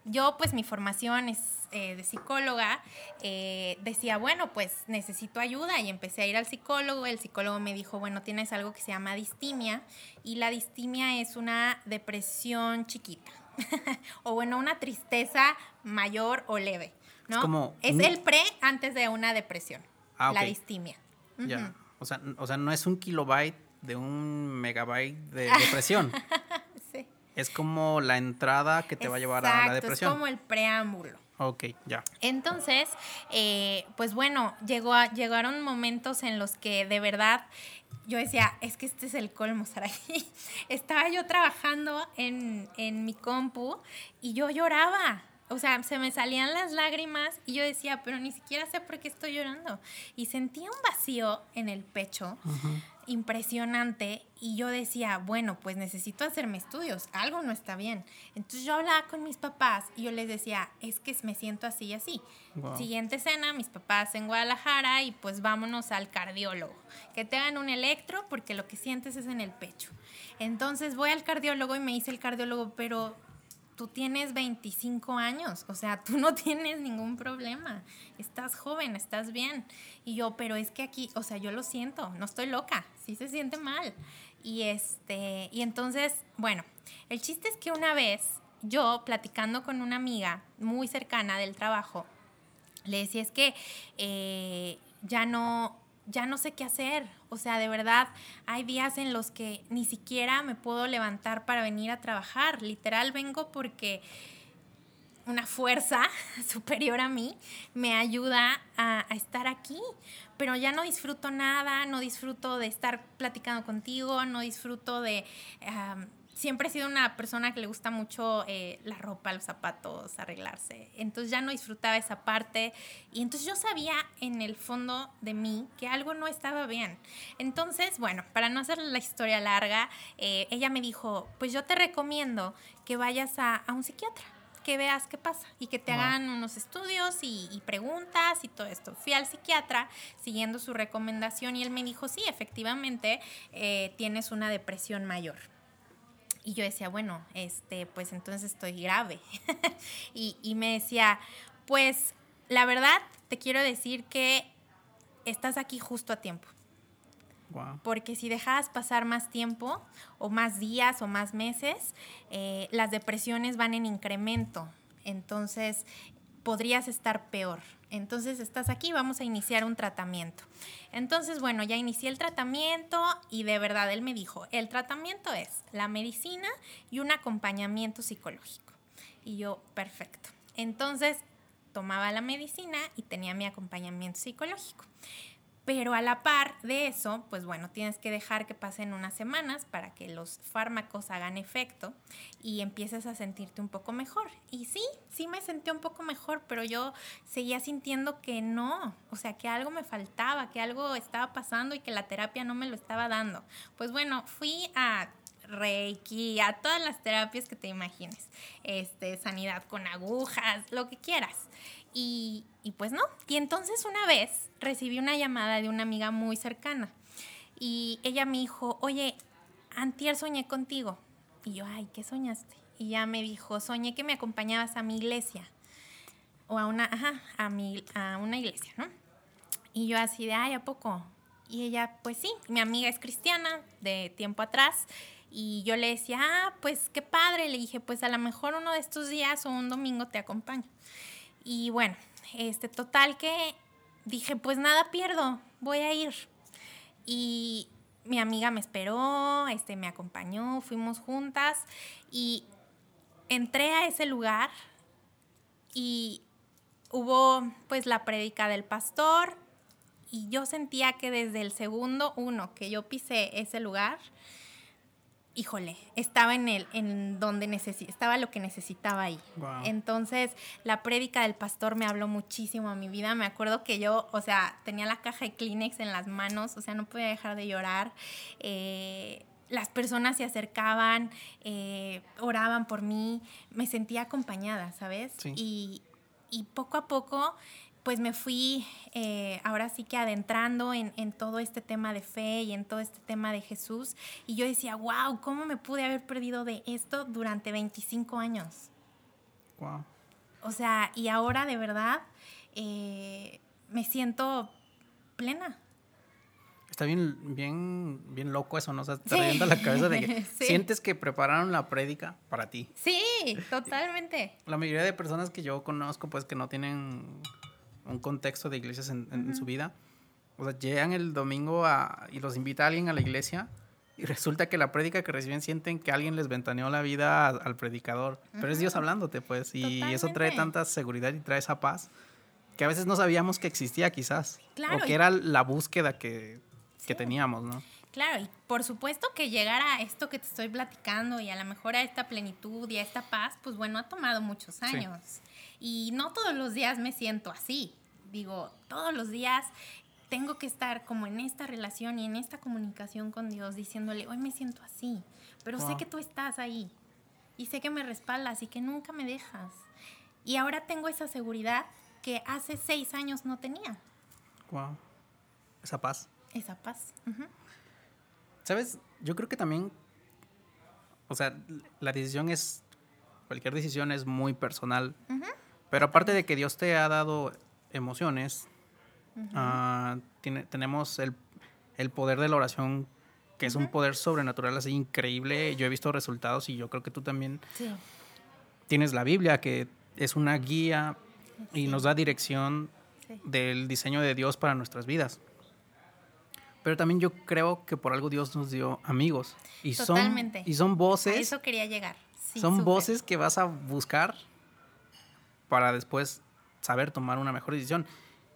Yo, pues mi formación es eh, de psicóloga, eh, decía, bueno, pues necesito ayuda y empecé a ir al psicólogo. El psicólogo me dijo, bueno, tienes algo que se llama distimia y la distimia es una depresión chiquita o bueno, una tristeza mayor o leve, ¿no? Es como Es un- el pre antes de una depresión, Ah, la distimia. Ya. O sea, o sea, no es un kilobyte de un megabyte de depresión. Sí. es como la entrada que te va a llevar a la depresión. Es como el preámbulo. Ok, ya. Entonces, eh, pues bueno, llegó a- llegaron momentos en los que de verdad yo decía, es que este es el colmo, Saraí. Estaba yo trabajando en, en mi compu y yo lloraba. O sea, se me salían las lágrimas y yo decía, pero ni siquiera sé por qué estoy llorando. Y sentía un vacío en el pecho impresionante y yo decía, bueno, pues necesito hacerme estudios, algo no está bien. Entonces yo hablaba con mis papás y yo les decía, es que me siento así y así. Wow. Siguiente cena, mis papás en Guadalajara y pues vámonos al cardiólogo, que te hagan un electro porque lo que sientes es en el pecho. Entonces voy al cardiólogo y me dice el cardiólogo, pero tú tienes 25 años, o sea, tú no tienes ningún problema, estás joven, estás bien. Y yo, pero es que aquí, o sea, yo lo siento, no estoy loca, sí se siente mal. Y este, y entonces, bueno, el chiste es que una vez yo platicando con una amiga muy cercana del trabajo, le decía es que eh, ya no ya no sé qué hacer o sea de verdad hay días en los que ni siquiera me puedo levantar para venir a trabajar literal vengo porque una fuerza superior a mí me ayuda a, estar aquí. Pero ya no disfruto nada, no disfruto de estar platicando contigo, no disfruto de siempre he sido una persona que le gusta mucho eh, la ropa, los zapatos, arreglarse. Entonces ya no disfrutaba esa parte. Y entonces yo sabía en el fondo de mí que algo no estaba bien. Entonces, bueno, para no hacer la historia larga, eh, ella me dijo, pues yo te recomiendo que vayas a, un psiquiatra que veas qué pasa y que te hagan unos estudios y, preguntas y todo esto. Fui al psiquiatra siguiendo su recomendación y él me dijo, sí, efectivamente, eh, tienes una depresión mayor. Y yo decía, bueno, este, pues entonces estoy grave. y, me decía, pues la verdad te quiero decir que estás aquí justo a tiempo. Porque si dejas pasar más tiempo, o más días, o más meses, eh, las depresiones van en incremento. Entonces, podrías estar peor. Entonces estás aquí, vamos a iniciar un tratamiento. Entonces, bueno, ya inicié el tratamiento y de verdad él me dijo, el tratamiento es la medicina y un acompañamiento psicológico. Y yo, perfecto. Entonces, tomaba la medicina y tenía mi acompañamiento psicológico. Pero a la par de eso, pues bueno, tienes que dejar que pasen unas semanas para que los fármacos hagan efecto y empieces a sentirte un poco mejor. Y sí, sí me sentí un poco mejor, pero yo seguía sintiendo que no, o sea, que algo me faltaba, que algo estaba pasando y que la terapia no me lo estaba dando. Pues bueno, fui a Reiki, a todas las terapias que te imagines, este, sanidad con agujas, lo que quieras. Y, pues no. Y entonces una vez recibí una llamada de una amiga muy cercana y ella me dijo, oye, antier soñé contigo. Y yo, ay, ¿qué soñaste? Y ella me dijo, soñé que me acompañabas a mi iglesia. O a una, ajá, a, mi, a una iglesia, ¿no? Y yo así de, ay, ¿a poco? Y ella, pues sí, mi amiga es cristiana de tiempo atrás. Y yo le decía, ah, pues qué padre. Le dije, pues a lo mejor uno de estos días o un domingo te acompaño. Y bueno, este total que dije, pues nada pierdo, voy a ir. Y mi amiga me esperó, este me acompañó, fuimos juntas y entré a ese lugar y hubo pues la prédica del pastor y yo sentía que desde el segundo uno que yo pisé ese lugar, híjole, estaba en el, en donde estaba lo que necesitaba ahí. Entonces, la prédica del pastor me habló muchísimo a mi vida. Me acuerdo que yo, o sea, tenía la caja de Kleenex en las manos, o sea, no podía dejar de llorar. Eh, las personas se acercaban, eh, oraban por mí, me sentía acompañada, ¿sabes? Y, y poco a poco pues me fui eh, ahora sí que adentrando en, todo este tema de fe y en todo este tema de Jesús. Y yo decía, wow, ¿cómo me pude haber perdido de esto durante 25 años? Wow. O sea, y ahora de verdad eh, me siento plena. Está bien, bien, bien loco eso, ¿no? O sea, te la cabeza de que sientes que prepararon la prédica para ti. Sí, totalmente. La mayoría de personas que yo conozco, pues que no tienen un contexto de iglesias en, su vida. O sea, llegan el domingo a, y los invita a alguien a la iglesia y resulta que la prédica que reciben sienten que alguien les ventaneó la vida al predicador. Pero es Dios hablándote, pues. Y eso trae tanta seguridad y trae esa paz que a veces no sabíamos que existía, quizás. Claro, o que era la búsqueda que, que teníamos, ¿no? Claro, y por supuesto que llegar a esto que te estoy platicando y a lo mejor a esta plenitud y a esta paz, pues bueno, ha tomado muchos años. Y no todos los días me siento así. Digo, todos los días tengo que estar como en esta relación y en esta comunicación con Dios, diciéndole, hoy me siento así, pero sé que tú estás ahí y sé que me respaldas y que nunca me dejas. Y ahora tengo esa seguridad que hace seis años no tenía. Wow. Esa paz. Esa paz. ¿Sabes? Yo creo que también, o sea, la decisión es, cualquier decisión es muy personal. Pero aparte de que Dios te ha dado emociones, ah, tiene, tenemos el, poder de la oración, que es un poder sobrenatural así increíble. Yo he visto resultados y yo creo que tú también tienes la Biblia, que es una guía y nos da dirección del diseño de Dios para nuestras vidas. Pero también yo creo que por algo Dios nos dio amigos. Y Totalmente. Son, y son voces. eso quería llegar. son voces que vas a buscar para después saber tomar una mejor decisión.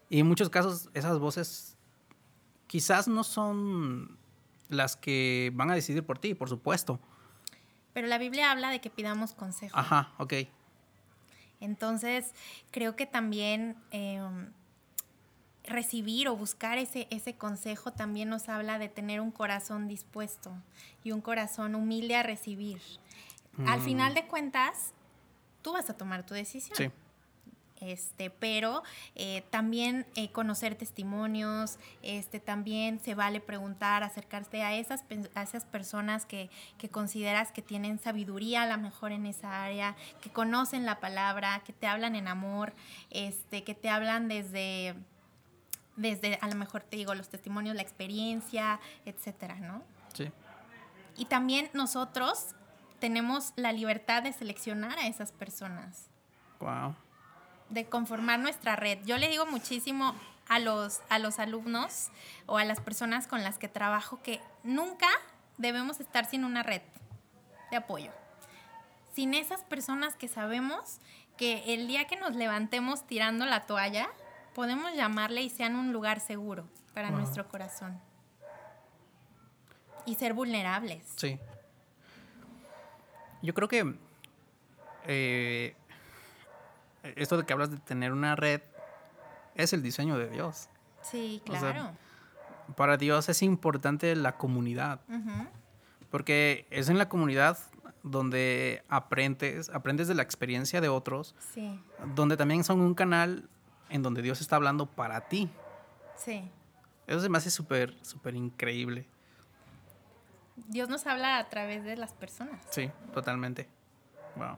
Y en muchos casos esas voces quizás no son las que van a decidir por ti, por supuesto. Pero la Biblia habla de que pidamos consejo. Ajá, ok. Entonces, creo que también em, recibir o buscar ese, ese consejo también nos habla de tener un corazón dispuesto y un corazón humilde a recibir. Al final de cuentas, tú vas a tomar tu decisión. Sí. Este, pero eh, también eh, conocer testimonios, este, también se vale preguntar, acercarte a esas, a esas personas que, que consideras que tienen sabiduría a lo mejor en esa área, que conocen la palabra, que te hablan en amor, este, que te hablan desde, desde, a lo mejor te digo, los testimonios, la experiencia, etcétera, ¿no? Sí. Y también nosotros tenemos la libertad de seleccionar a esas personas. Wow. De conformar nuestra red. Yo le digo muchísimo a los, a los alumnos o a las personas con las que trabajo que nunca debemos estar sin una red de apoyo. Sin esas personas que sabemos que el día que nos levantemos tirando la toalla, podemos llamarle y sean un lugar seguro para Wow. nuestro corazón. Y ser vulnerables. Sí. Yo creo que eh, esto de que hablas de tener una red es el diseño de Dios. Sí, O sea, claro. Para Dios es importante la comunidad, porque es en la comunidad donde aprendes, aprendes de la experiencia de otros, Sí, donde también son un canal en donde Dios está hablando para ti. sí. Eso se me hace súper, súper increíble. Dios nos habla a través de las personas. Sí, totalmente. Wow.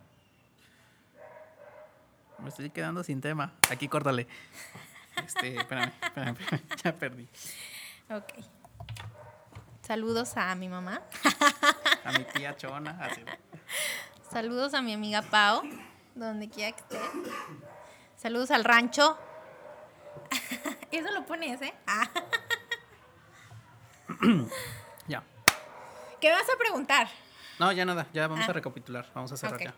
Me estoy quedando sin tema. Aquí córtale. Este, espérame, espérame, espérame, ya perdí. Ok. Saludos a mi mamá. A mi tía Chona, así. Saludos a mi amiga Pau, donde quiera que esté. Saludos al rancho. Eso lo pones, ¿eh? Ah. ¿Qué vas a preguntar? No, ya nada, ya vamos Ah. a recapitular. Vamos a cerrar ya.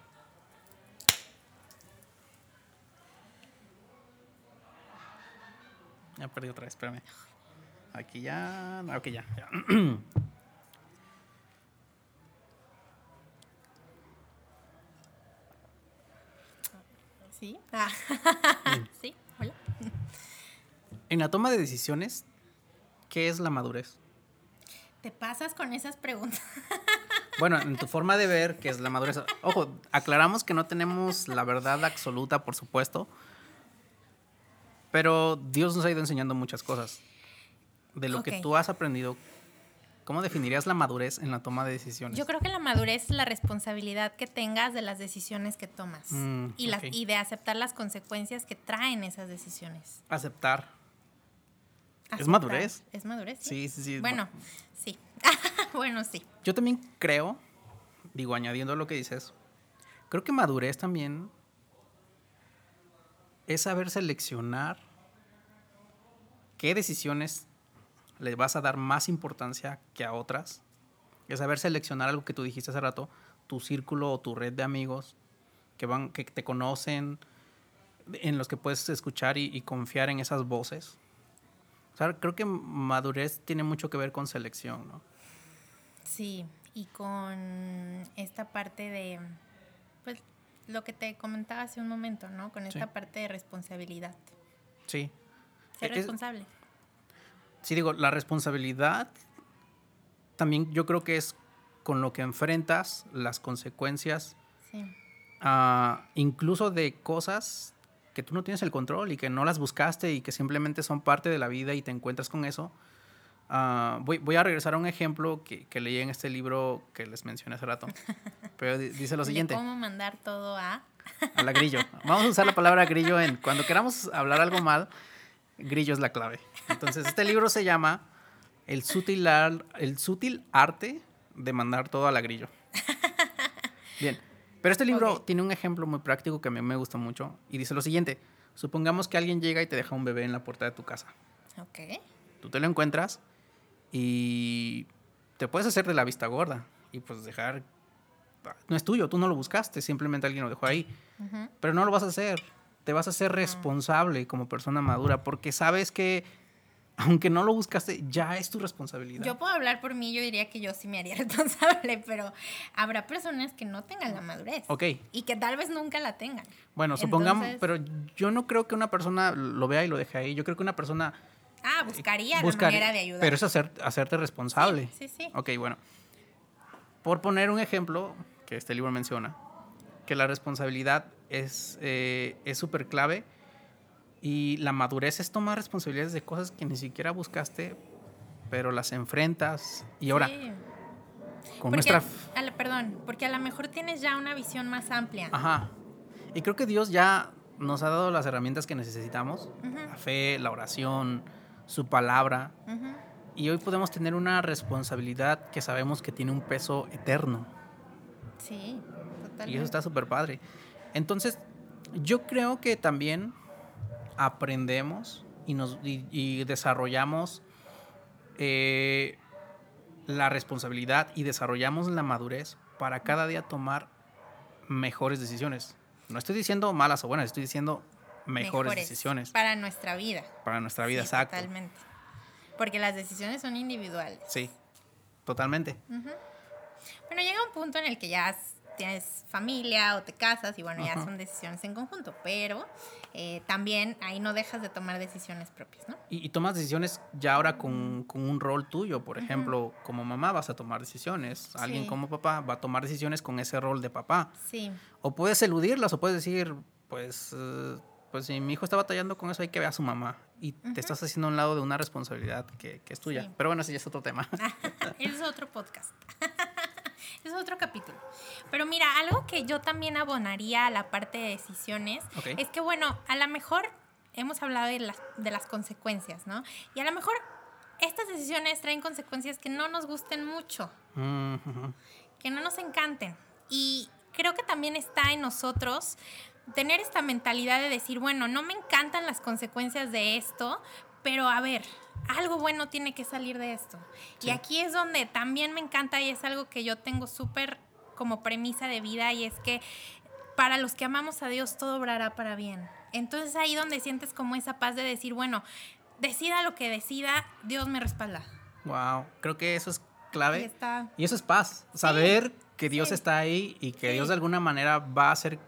Ya perdí otra vez, espérame. Aquí ya. Ok, ya. ya. Sí. Ah. sí, hola. En la toma de decisiones, ¿qué es la madurez? Te pasas con esas preguntas. Bueno, en tu forma de ver, ¿qué es la madurez? Ojo, aclaramos que no tenemos la verdad absoluta, por supuesto. Pero Dios nos ha ido enseñando muchas cosas. De lo que tú has aprendido, ¿cómo definirías la madurez en la toma de decisiones? Yo creo que la madurez es la responsabilidad que tengas de las decisiones que tomas Mm, y, las, ok. y de aceptar las consecuencias que traen esas decisiones. Aceptar. ¿Es madurez? Es madurez. Sí. Sí, sí, sí. Bueno, sí. bueno, sí. Yo también creo, digo, añadiendo lo que dices, creo que madurez también es saber seleccionar qué decisiones le vas a dar más importancia que a otras. Es saber seleccionar algo que tú dijiste hace rato, tu círculo o tu red de amigos que van, que te conocen, en los que puedes escuchar y, y confiar en esas voces. O sea, creo que madurez tiene mucho que ver con selección, ¿no? Sí, y con esta parte de, pues, lo que te comentaba hace un momento, ¿no? Con esta Sí. parte de responsabilidad. Sí. Ser Es- responsable. Sí, digo, la responsabilidad también yo creo que es con lo que enfrentas las consecuencias, Sí. ah, incluso de cosas que tú no tienes el control y que no las buscaste y que simplemente son parte de la vida y te encuentras con eso. Ah, voy, voy a regresar a un ejemplo que, que leí en este libro que les mencioné hace rato. Pero di- dice lo siguiente. cómo mandar todo a... A la grillo. Vamos a usar la palabra grillo en cuando queramos hablar algo mal, grillo es la clave. Entonces, este libro se llama El sutil, ar- el sutil arte de mandar todo a la grillo. Bien. Pero este libro tiene un ejemplo muy práctico que a mí me gusta mucho y dice lo siguiente. Supongamos que alguien llega y te deja un bebé en la puerta de tu casa. Ok. Tú te lo encuentras y te puedes hacer de la vista gorda y pues dejar... No es tuyo, tú no lo buscaste, simplemente alguien lo dejó ahí. Pero no lo vas a hacer. te vas a ser responsable como persona madura porque sabes que aunque no lo buscaste, ya es tu responsabilidad. Yo puedo hablar por mí, yo diría que yo sí me haría responsable, pero habrá personas que no tengan la madurez. Ok. Y que tal vez nunca la tengan. Bueno, supongamos, pero yo no creo que una persona lo vea y lo deje ahí. Yo creo que una persona... Ah, buscaría, la manera de ayudar. Pero es hacer, hacerte responsable. Sí, sí, sí. Ok, bueno. Por poner un ejemplo que este libro menciona, que la responsabilidad es eh, súper clave y la madurez es tomar responsabilidades de cosas que ni siquiera buscaste, pero las enfrentas. Y ahora, con nuestra... perdón, porque a lo mejor tienes ya una visión más amplia. Ajá. Y creo que Dios ya nos ha dado las herramientas que necesitamos. La fe, la oración, su palabra. Y hoy podemos tener una responsabilidad que sabemos que tiene un peso eterno. Sí, totalmente. Y eso está súper padre. Entonces, yo creo que también aprendemos y, nos, desarrollamos eh, la responsabilidad y desarrollamos la madurez para cada día tomar mejores decisiones. No estoy diciendo malas o buenas, estoy diciendo mejores, decisiones. Para nuestra vida. Para nuestra vida, exacto. Totalmente. Porque las decisiones son individuales. Sí, totalmente. Bueno, llega un punto en el que ya tienes familia o te casas y bueno, ya son decisiones en conjunto, pero eh, también ahí no dejas de tomar decisiones propias, ¿no? Y, tomas decisiones ya ahora con, con un rol tuyo, por ejemplo, como mamá vas a tomar decisiones, alguien como papá va a tomar decisiones con ese rol de papá. Sí. O puedes eludirlas o puedes decir, pues... Eh, pues si mi hijo está batallando con eso, hay que ver a su mamá. Y te estás haciendo a un lado de una responsabilidad que, que es tuya. Pero bueno, ese ya es otro tema. es otro podcast. es otro capítulo. Pero mira, algo que yo también abonaría a la parte de decisiones es que, bueno, a lo mejor hemos hablado de las, de las consecuencias, ¿no? Y a lo mejor estas decisiones traen consecuencias que no nos gusten mucho, que no nos encanten. Y creo que también está en nosotros tener esta mentalidad de decir, bueno, no me encantan las consecuencias de esto, pero a ver, algo bueno tiene que salir de esto. Y aquí es donde también me encanta y es algo que yo tengo súper como premisa de vida y es que para los que amamos a Dios todo obrará para bien. Entonces ahí donde sientes como esa paz de decir, bueno, decida lo que decida, Dios me respalda. Wow, creo que eso es clave. Y, eso es paz, saber que Dios está ahí y que Dios de alguna manera va a ser,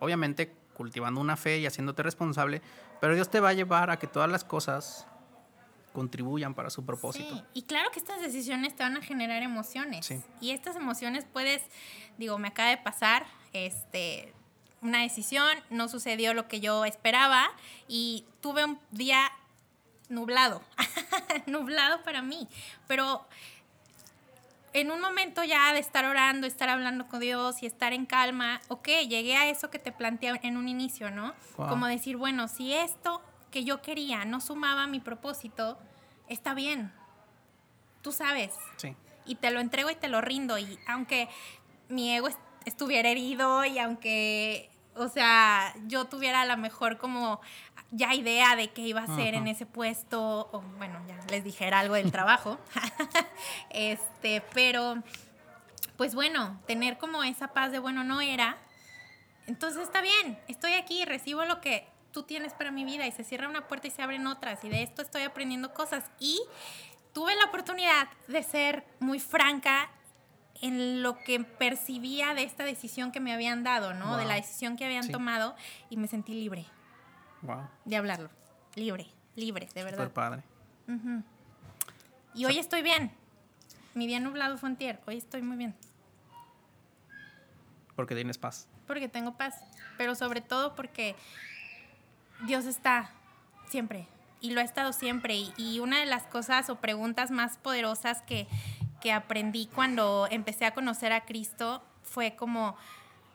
obviamente, cultivando una fe y haciéndote responsable, pero Dios te va a llevar a que todas las cosas contribuyan para su propósito. Sí. Y claro que estas decisiones te van a generar emociones. Y estas emociones puedes, digo, me acaba de pasar, este, una decisión, no sucedió lo que yo esperaba y tuve un día nublado, nublado para mí, pero en un momento ya de estar orando, estar hablando con Dios y estar en calma, ok, llegué a eso que te planteé en un inicio, ¿no? Como decir, bueno, si esto que yo quería no sumaba a mi propósito, está bien. Tú sabes. Sí. Y te lo entrego y te lo rindo. Y aunque mi ego estuviera herido y aunque, o sea, yo tuviera a lo mejor como ya idea de qué iba a hacer en ese puesto, o bueno, ya les dijera algo del trabajo. este, pero, pues bueno, tener como esa paz de, bueno, no era. Entonces está bien, estoy aquí, recibo lo que tú tienes para mi vida y se cierra una puerta y se abren otras y de esto estoy aprendiendo cosas y tuve la oportunidad de ser muy franca en lo que percibía de esta decisión que me habían dado, ¿no? De la decisión que habían tomado y me sentí libre. Wow. De hablarlo. Libre, libre, de verdad. Super padre. Y hoy estoy bien. Mi día nublado fue tier. Hoy estoy muy bien. Porque tienes paz. Porque tengo paz. Pero sobre todo porque Dios está siempre y lo ha estado siempre. Y, una de las cosas o preguntas más poderosas que, aprendí cuando empecé a conocer a Cristo fue como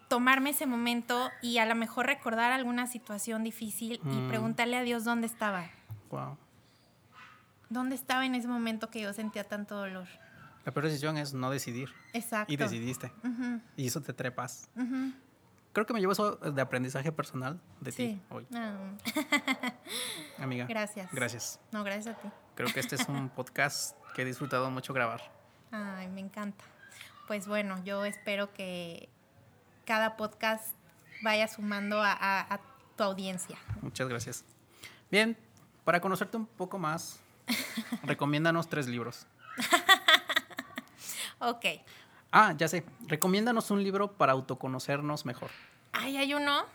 tomarme ese momento y a lo mejor recordar alguna situación difícil y mm. preguntarle a Dios dónde estaba. Wow. ¿Dónde estaba en ese momento que yo sentía tanto dolor? La peor decisión es no decidir. Exacto. Y decidiste. Y eso te trepas creo que me llevo eso de aprendizaje personal de ti hoy. Ah. Amiga. Gracias. Gracias. No, gracias a ti. Creo que este es un podcast que he disfrutado mucho grabar. Ay, me encanta. Pues bueno, yo espero que cada podcast vaya sumando a, tu audiencia. Muchas gracias. Bien, para conocerte un poco más, recomiéndanos tres libros. ok. Ah, ya sé. Recomiéndanos un libro para autoconocernos mejor. Ay, hay uno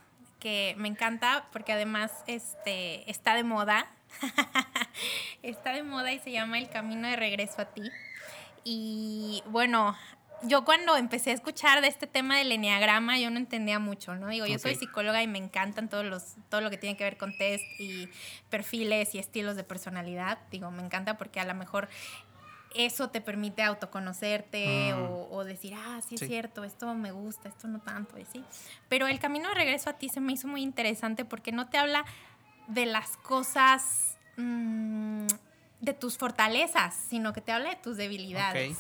que me encanta porque además este, está de moda. está de moda y se llama El Camino de Regreso a ti. Y bueno, yo cuando empecé a escuchar de este tema del enneagrama, yo no entendía mucho, ¿no? Digo, yo soy psicóloga y me encantan todos los, todo lo que tiene que ver con test y perfiles y estilos de personalidad. Digo, me encanta porque a lo mejor eso te permite autoconocerte mm. o, decir, ah, sí es cierto, esto me gusta, esto no tanto, y sí. Pero el camino de regreso a ti se me hizo muy interesante porque no te habla de las cosas, mm, de tus fortalezas, sino que te habla de tus debilidades.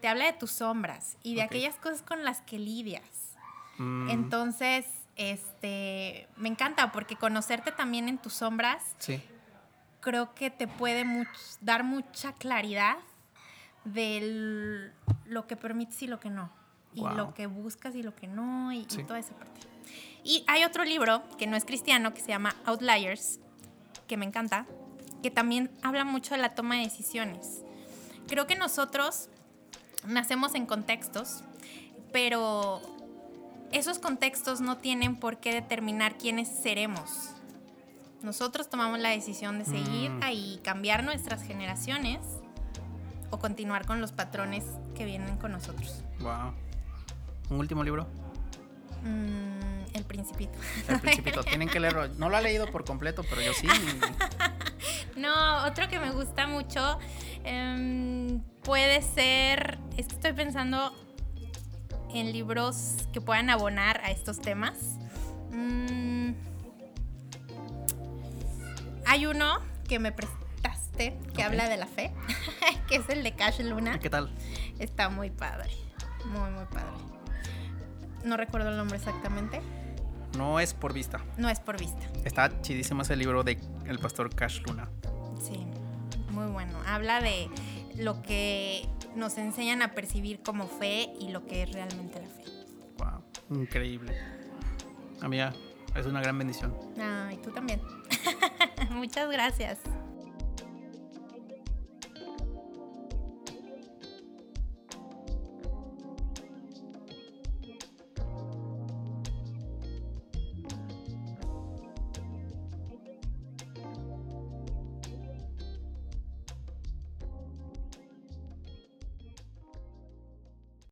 Te habla de tus sombras y de aquellas cosas con las que lidias. Mm. Entonces, este, me encanta porque conocerte también en tus sombras, creo que te puede dar mucha claridad de lo que permites y lo que no. Y lo que buscas y lo que no, y, toda esa parte. Y hay otro libro que no es cristiano, que se llama Outliers, que me encanta, que también habla mucho de la toma de decisiones. Creo que nosotros nacemos en contextos, pero esos contextos no tienen por qué determinar quiénes seremos. Nosotros tomamos la decisión de seguir mm. ahí, cambiar nuestras generaciones o continuar con los patrones que vienen con nosotros. Wow. ¿Un último libro? Mm, el Principito. El Principito. Tienen que leerlo. No lo ha leído por completo, pero yo sí. no, otro que me gusta mucho em, puede ser. Es que estoy pensando en libros que puedan abonar a estos temas. Mm, hay uno que me que habla de la fe, que es el de Cash Luna. ¿Qué tal? Está muy padre, muy, muy padre. No recuerdo el nombre exactamente. No es por vista. No es por vista. Está chidísimo ese libro de el pastor Cash Luna. Sí, muy bueno. Habla de lo que nos enseñan a percibir como fe y lo que es realmente la fe. Wow, increíble. Amiga, es una gran bendición. Ah, y tú también. Muchas gracias.